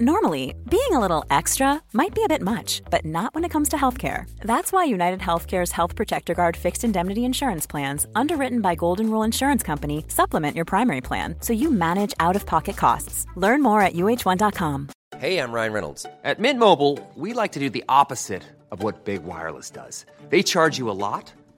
Normally, being a little extra might be a bit much, but not when it comes to healthcare. That's why United Healthcare's Health Protector Guard fixed indemnity insurance plans, underwritten by Golden Rule Insurance Company, supplement your primary plan so you manage out of pocket costs. Learn more at uh1.com. Hey, I'm Ryan Reynolds. At Mint Mobile, we like to do the opposite of what Big Wireless does. They charge you a lot,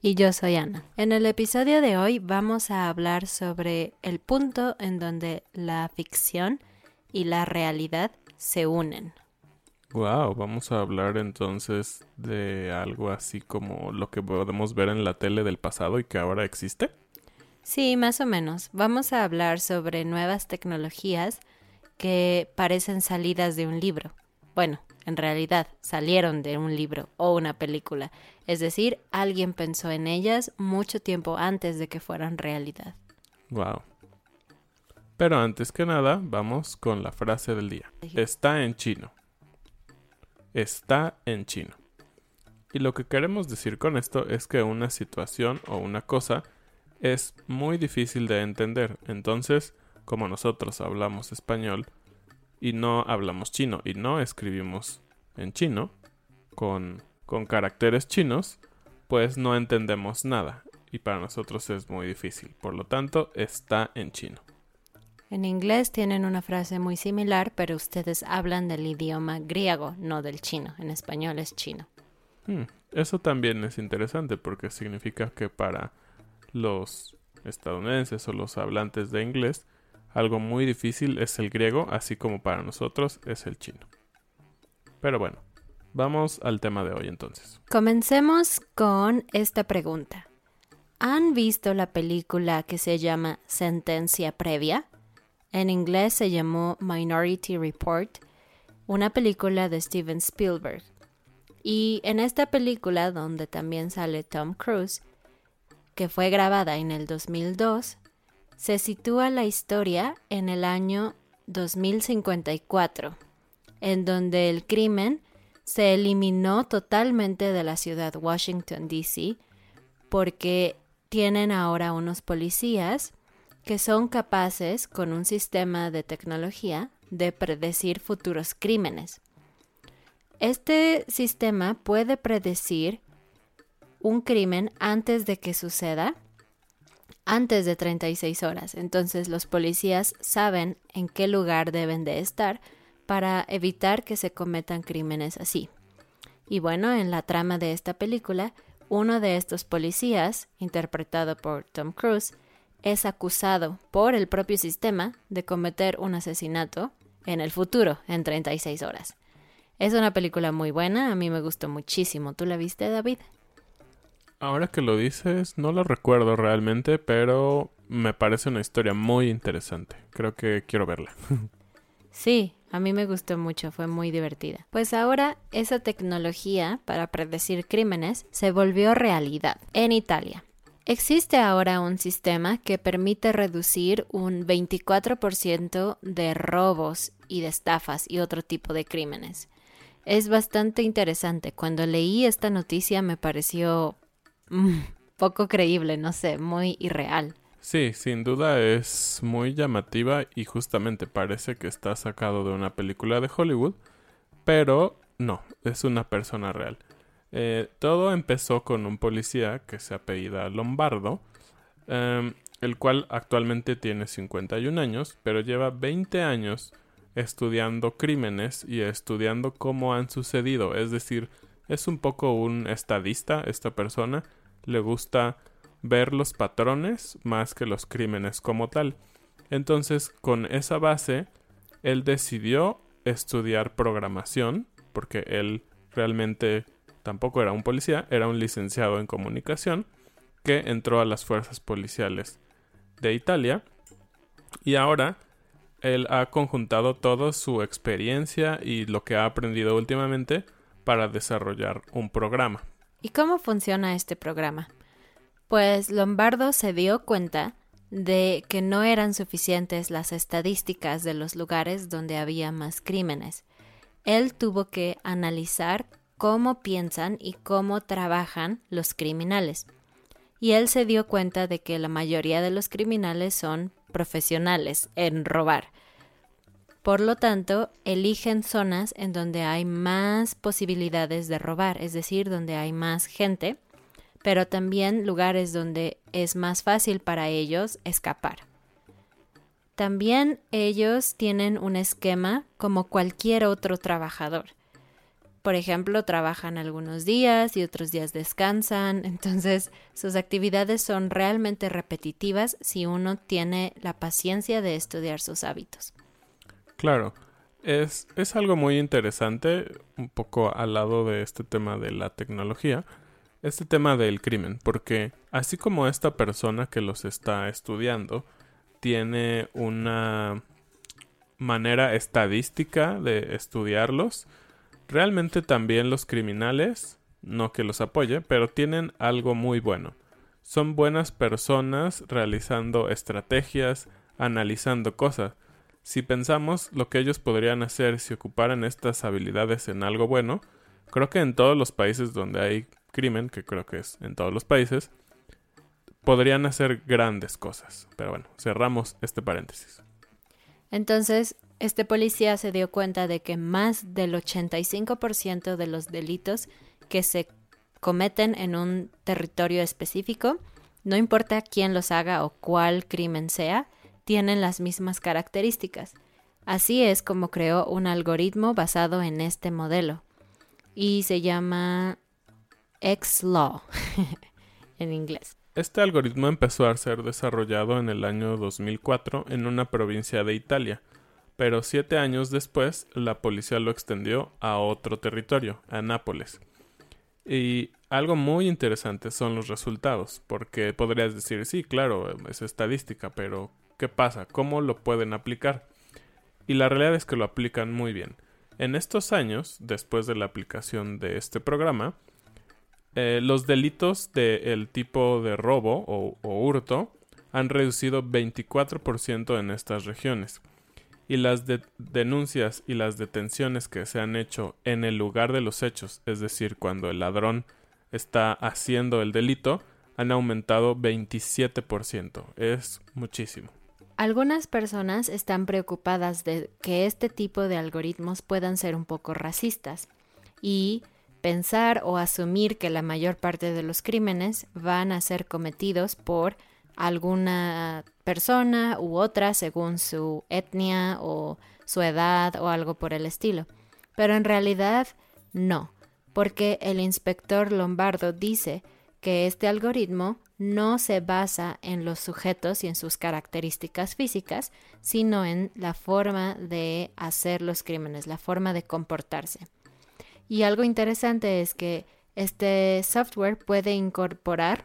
Y yo soy Ana. En el episodio de hoy vamos a hablar sobre el punto en donde la ficción y la realidad se unen. Wow, vamos a hablar entonces de algo así como lo que podemos ver en la tele del pasado y que ahora existe. Sí, más o menos. Vamos a hablar sobre nuevas tecnologías que parecen salidas de un libro. Bueno, en realidad salieron de un libro o una película. Es decir, alguien pensó en ellas mucho tiempo antes de que fueran realidad. Wow. Pero antes que nada, vamos con la frase del día. Está en chino. Está en chino. Y lo que queremos decir con esto es que una situación o una cosa es muy difícil de entender. Entonces, como nosotros hablamos español, y no hablamos chino y no escribimos en chino con, con caracteres chinos, pues no entendemos nada y para nosotros es muy difícil. Por lo tanto, está en chino. En inglés tienen una frase muy similar, pero ustedes hablan del idioma griego, no del chino. En español es chino. Hmm, eso también es interesante porque significa que para los estadounidenses o los hablantes de inglés, algo muy difícil es el griego, así como para nosotros es el chino. Pero bueno, vamos al tema de hoy entonces. Comencemos con esta pregunta. ¿Han visto la película que se llama Sentencia Previa? En inglés se llamó Minority Report, una película de Steven Spielberg. Y en esta película, donde también sale Tom Cruise, que fue grabada en el 2002, se sitúa la historia en el año 2054, en donde el crimen se eliminó totalmente de la ciudad Washington, D.C., porque tienen ahora unos policías que son capaces, con un sistema de tecnología, de predecir futuros crímenes. Este sistema puede predecir un crimen antes de que suceda antes de 36 horas. Entonces los policías saben en qué lugar deben de estar para evitar que se cometan crímenes así. Y bueno, en la trama de esta película, uno de estos policías, interpretado por Tom Cruise, es acusado por el propio sistema de cometer un asesinato en el futuro, en 36 horas. Es una película muy buena, a mí me gustó muchísimo. ¿Tú la viste, David? Ahora que lo dices, no lo recuerdo realmente, pero me parece una historia muy interesante. Creo que quiero verla. Sí, a mí me gustó mucho, fue muy divertida. Pues ahora esa tecnología para predecir crímenes se volvió realidad en Italia. Existe ahora un sistema que permite reducir un 24% de robos y de estafas y otro tipo de crímenes. Es bastante interesante. Cuando leí esta noticia me pareció poco creíble, no sé, muy irreal. Sí, sin duda es muy llamativa y justamente parece que está sacado de una película de Hollywood, pero no, es una persona real. Eh, todo empezó con un policía que se apellida Lombardo, em, el cual actualmente tiene 51 años, pero lleva 20 años estudiando crímenes y estudiando cómo han sucedido. Es decir, es un poco un estadista esta persona. Le gusta ver los patrones más que los crímenes como tal. Entonces, con esa base, él decidió estudiar programación, porque él realmente tampoco era un policía, era un licenciado en comunicación que entró a las fuerzas policiales de Italia y ahora él ha conjuntado toda su experiencia y lo que ha aprendido últimamente para desarrollar un programa. ¿Y cómo funciona este programa? Pues Lombardo se dio cuenta de que no eran suficientes las estadísticas de los lugares donde había más crímenes. Él tuvo que analizar cómo piensan y cómo trabajan los criminales. Y él se dio cuenta de que la mayoría de los criminales son profesionales en robar. Por lo tanto, eligen zonas en donde hay más posibilidades de robar, es decir, donde hay más gente, pero también lugares donde es más fácil para ellos escapar. También ellos tienen un esquema como cualquier otro trabajador por ejemplo, trabajan algunos días y otros días descansan, entonces sus actividades son realmente repetitivas si uno tiene la paciencia de estudiar sus hábitos. Claro, es, es algo muy interesante, un poco al lado de este tema de la tecnología, este tema del crimen, porque así como esta persona que los está estudiando tiene una manera estadística de estudiarlos, Realmente también los criminales, no que los apoye, pero tienen algo muy bueno. Son buenas personas realizando estrategias, analizando cosas. Si pensamos lo que ellos podrían hacer si ocuparan estas habilidades en algo bueno, creo que en todos los países donde hay crimen, que creo que es en todos los países, podrían hacer grandes cosas. Pero bueno, cerramos este paréntesis. Entonces, este policía se dio cuenta de que más del 85% de los delitos que se cometen en un territorio específico, no importa quién los haga o cuál crimen sea, tienen las mismas características. Así es como creó un algoritmo basado en este modelo y se llama X-Law en inglés. Este algoritmo empezó a ser desarrollado en el año 2004 en una provincia de Italia pero siete años después la policía lo extendió a otro territorio, a Nápoles. Y algo muy interesante son los resultados, porque podrías decir, sí, claro, es estadística, pero ¿qué pasa? ¿Cómo lo pueden aplicar? Y la realidad es que lo aplican muy bien. En estos años, después de la aplicación de este programa, eh, los delitos del tipo de robo o, o hurto han reducido 24% en estas regiones y las denuncias y las detenciones que se han hecho en el lugar de los hechos, es decir, cuando el ladrón está haciendo el delito, han aumentado 27%. Es muchísimo. Algunas personas están preocupadas de que este tipo de algoritmos puedan ser un poco racistas y pensar o asumir que la mayor parte de los crímenes van a ser cometidos por alguna persona u otra según su etnia o su edad o algo por el estilo. Pero en realidad no, porque el inspector Lombardo dice que este algoritmo no se basa en los sujetos y en sus características físicas, sino en la forma de hacer los crímenes, la forma de comportarse. Y algo interesante es que este software puede incorporar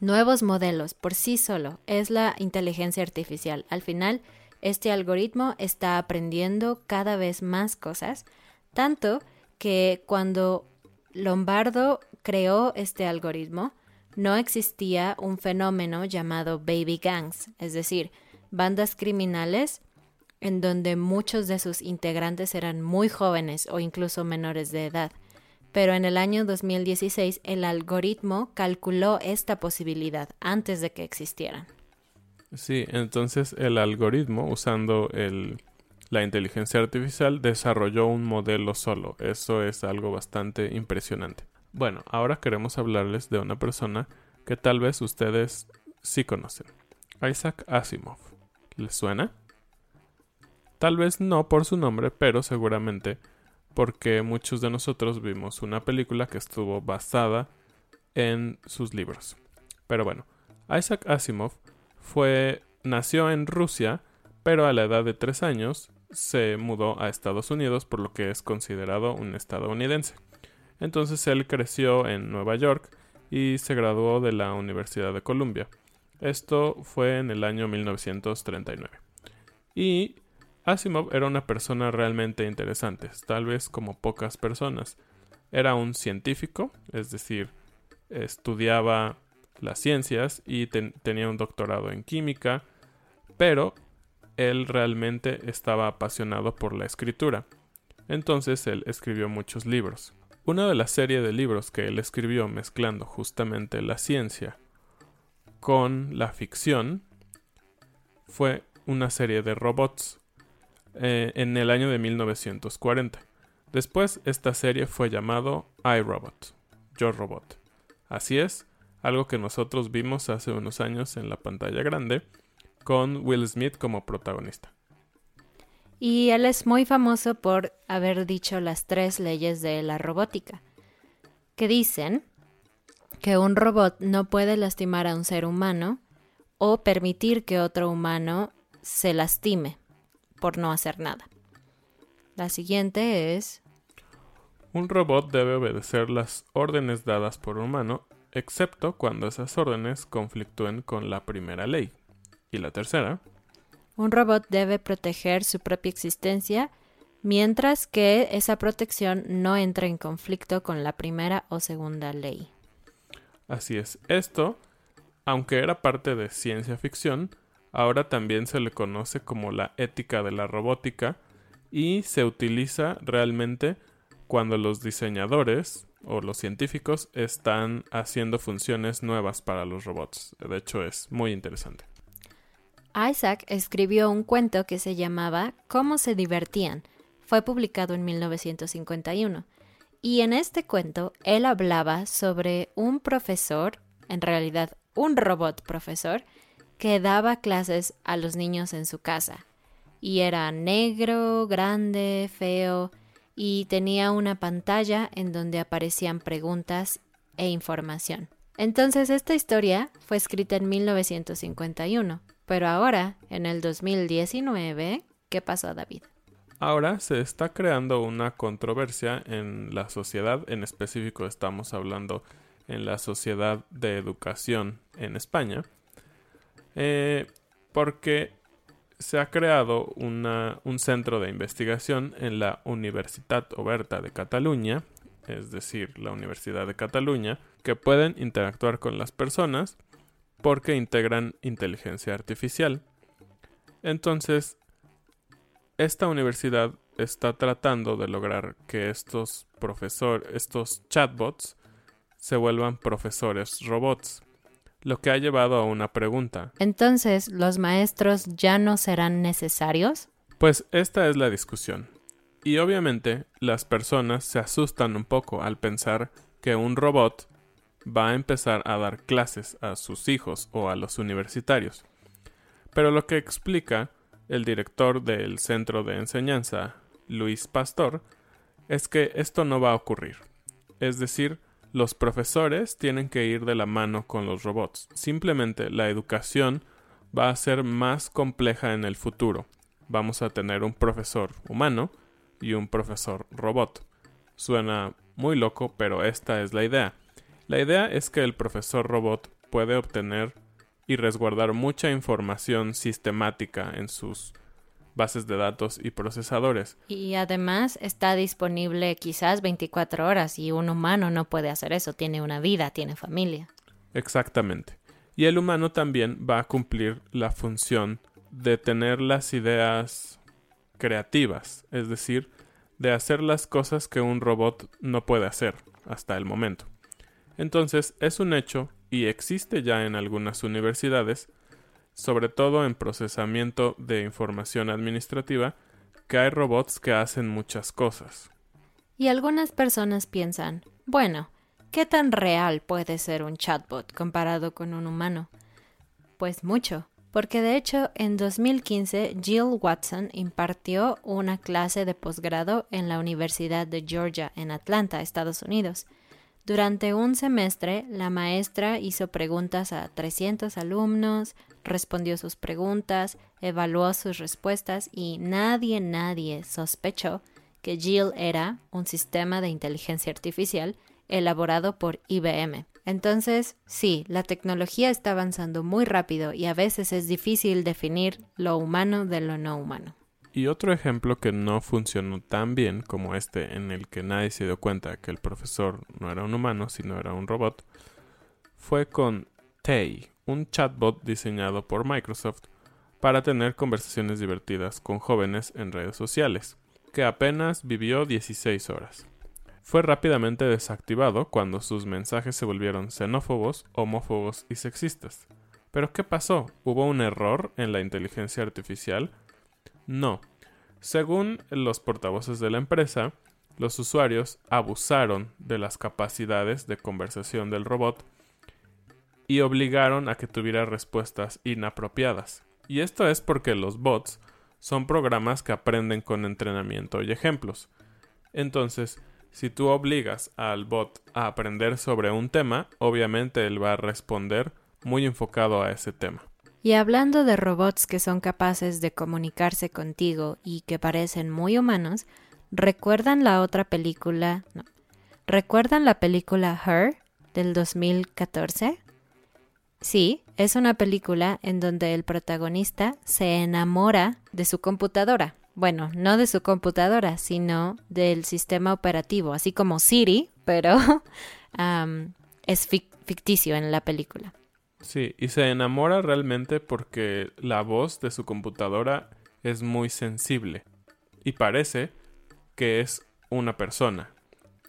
nuevos modelos por sí solo. Es la inteligencia artificial. Al final, este algoritmo está aprendiendo cada vez más cosas, tanto que cuando Lombardo creó este algoritmo, no existía un fenómeno llamado baby gangs, es decir, bandas criminales en donde muchos de sus integrantes eran muy jóvenes o incluso menores de edad. Pero en el año 2016 el algoritmo calculó esta posibilidad antes de que existieran. Sí, entonces el algoritmo, usando el, la inteligencia artificial, desarrolló un modelo solo. Eso es algo bastante impresionante. Bueno, ahora queremos hablarles de una persona que tal vez ustedes sí conocen. Isaac Asimov. ¿Les suena? Tal vez no por su nombre, pero seguramente porque muchos de nosotros vimos una película que estuvo basada en sus libros. Pero bueno, Isaac Asimov fue nació en Rusia, pero a la edad de tres años se mudó a Estados Unidos, por lo que es considerado un estadounidense. Entonces él creció en Nueva York y se graduó de la Universidad de Columbia. Esto fue en el año 1939. Y Asimov era una persona realmente interesante, tal vez como pocas personas. Era un científico, es decir, estudiaba las ciencias y tenía un doctorado en química, pero él realmente estaba apasionado por la escritura. Entonces él escribió muchos libros. Una de las series de libros que él escribió mezclando justamente la ciencia con la ficción fue una serie de robots eh, en el año de 1940. Después esta serie fue llamado iRobot, Yo Robot. Así es, algo que nosotros vimos hace unos años en la pantalla grande con Will Smith como protagonista. Y él es muy famoso por haber dicho las tres leyes de la robótica, que dicen que un robot no puede lastimar a un ser humano o permitir que otro humano se lastime por no hacer nada. La siguiente es... Un robot debe obedecer las órdenes dadas por un humano, excepto cuando esas órdenes conflictúen con la primera ley. Y la tercera. Un robot debe proteger su propia existencia mientras que esa protección no entre en conflicto con la primera o segunda ley. Así es. Esto, aunque era parte de ciencia ficción, ahora también se le conoce como la ética de la robótica y se utiliza realmente cuando los diseñadores o los científicos están haciendo funciones nuevas para los robots. De hecho, es muy interesante. Isaac escribió un cuento que se llamaba Cómo se divertían. Fue publicado en 1951. Y en este cuento él hablaba sobre un profesor, en realidad un robot profesor, que daba clases a los niños en su casa. Y era negro, grande, feo, y tenía una pantalla en donde aparecían preguntas e información. Entonces esta historia fue escrita en 1951 pero ahora, en el 2019, ¿qué pasó, David? Ahora se está creando una controversia en la sociedad, en específico estamos hablando en la sociedad de educación en España, eh, porque se ha creado un centro de investigación en la Universitat Oberta de Cataluña, es decir, la Universidad de Cataluña, que pueden interactuar con las personas porque integran inteligencia artificial. Entonces, esta universidad está tratando de lograr que estos profesores, estos chatbots, se vuelvan profesores robots, lo que ha llevado a una pregunta. Entonces, ¿los maestros ya no serán necesarios? Pues esta es la discusión. Y obviamente las personas se asustan un poco al pensar que un robot va a empezar a dar clases a sus hijos o a los universitarios. Pero lo que explica el director del centro de enseñanza, Luis Pastor, es que esto no va a ocurrir. Es decir, los profesores tienen que ir de la mano con los robots. Simplemente la educación va a ser más compleja en el futuro. Vamos a tener un profesor humano y un profesor robot. Suena muy loco, pero esta es la idea. La idea es que el profesor robot puede obtener y resguardar mucha información sistemática en sus bases de datos y procesadores. Y además está disponible quizás 24 horas y un humano no puede hacer eso, tiene una vida, tiene familia. Exactamente. Y el humano también va a cumplir la función de tener las ideas creativas, es decir, de hacer las cosas que un robot no puede hacer hasta el momento. Entonces, es un hecho y existe ya en algunas universidades, sobre todo en procesamiento de información administrativa, que hay robots que hacen muchas cosas. Y algunas personas piensan, bueno, ¿qué tan real puede ser un chatbot comparado con un humano? Pues mucho porque de hecho en 2015 Jill Watson impartió una clase de posgrado en la Universidad de Georgia en Atlanta, Estados Unidos. Durante un semestre, la maestra hizo preguntas a 300 alumnos, respondió sus preguntas, evaluó sus respuestas y nadie, nadie sospechó que Jill era un sistema de inteligencia artificial elaborado por IBM. Entonces, sí, la tecnología está avanzando muy rápido y a veces es difícil definir lo humano de lo no humano. Y otro ejemplo que no funcionó tan bien como este en el que nadie se dio cuenta que el profesor no era un humano, sino era un robot, fue con Tay, un chatbot diseñado por Microsoft para tener conversaciones divertidas con jóvenes en redes sociales, que apenas vivió 16 horas fue rápidamente desactivado cuando sus mensajes se volvieron xenófobos, homófobos y sexistas. ¿Pero qué pasó? ¿Hubo un error en la inteligencia artificial? No. Según los portavoces de la empresa, los usuarios abusaron de las capacidades de conversación del robot y obligaron a que tuviera respuestas inapropiadas. Y esto es porque los bots son programas que aprenden con entrenamiento y ejemplos. Entonces, si tú obligas al bot a aprender sobre un tema, obviamente él va a responder muy enfocado a ese tema. Y hablando de robots que son capaces de comunicarse contigo y que parecen muy humanos, ¿recuerdan la otra película? ¿Recuerdan la película Her del 2014? Sí, es una película en donde el protagonista se enamora de su computadora bueno, no de su computadora, sino del sistema operativo, así como Siri, pero es ficticio en la película. Sí, y se enamora realmente porque la voz de su computadora es muy sensible y parece que es una persona.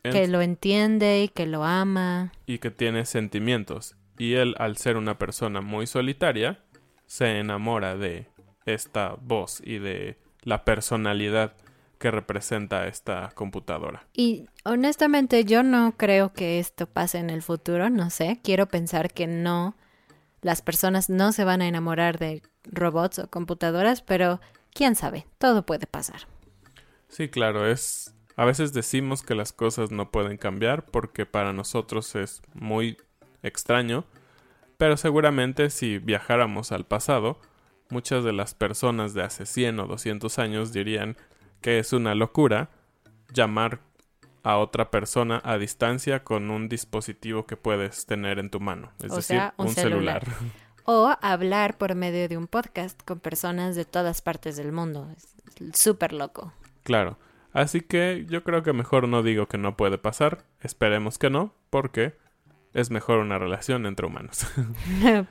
Que lo entiende y que lo ama. Y que tiene sentimientos. Y él, al ser una persona muy solitaria, se enamora de esta voz y de la personalidad que representa esta computadora. Y honestamente yo no creo que esto pase en el futuro, no sé, quiero pensar que no, las personas no se van a enamorar de robots o computadoras, pero quién sabe, todo puede pasar. Sí, claro, es... A veces decimos que las cosas no pueden cambiar porque para nosotros es muy extraño, pero seguramente si viajáramos al pasado, muchas de las personas de hace 100 o 200 años dirían que es una locura llamar a otra persona a distancia con un dispositivo que puedes tener en tu mano, es decir, un, celular. O hablar por medio de un podcast con personas de todas partes del mundo. Es súper loco. Claro. Así que yo creo que mejor no digo que no puede pasar. Esperemos que no, porque es mejor una relación entre humanos.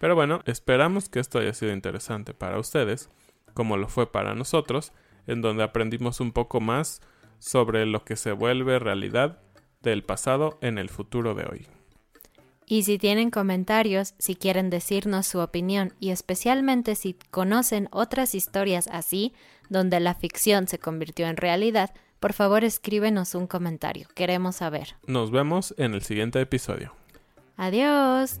Pero bueno, esperamos que esto haya sido interesante para ustedes, como lo fue para nosotros, en donde aprendimos un poco más sobre lo que se vuelve realidad del pasado en el futuro de hoy. Y si tienen comentarios, si quieren decirnos su opinión y especialmente si conocen otras historias así, donde la ficción se convirtió en realidad, por favor escríbenos un comentario. Queremos saber. Nos vemos en el siguiente episodio. Adiós.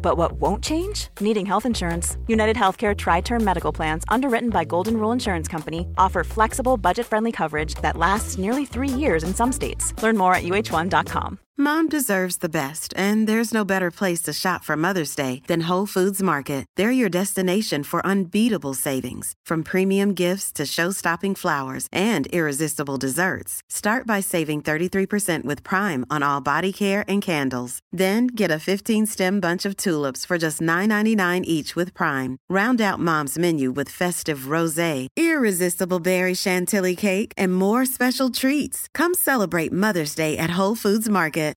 But what won't change? Needing health insurance. United Healthcare Tri Term Medical Plans, underwritten by Golden Rule Insurance Company, offer flexible, budget friendly coverage that lasts nearly three years in some states. Learn more at uh1.com. Mom deserves the best, and there's no better place to shop for Mother's Day than Whole Foods Market. They're your destination for unbeatable savings, from premium gifts to show-stopping flowers and irresistible desserts. Start by saving 33% with Prime on all body care and candles. Then get a 15-stem bunch of tulips for just $9.99 each with Prime. Round out Mom's menu with festive rosé, irresistible berry chantilly cake, and more special treats. Come celebrate Mother's Day at Whole Foods Market.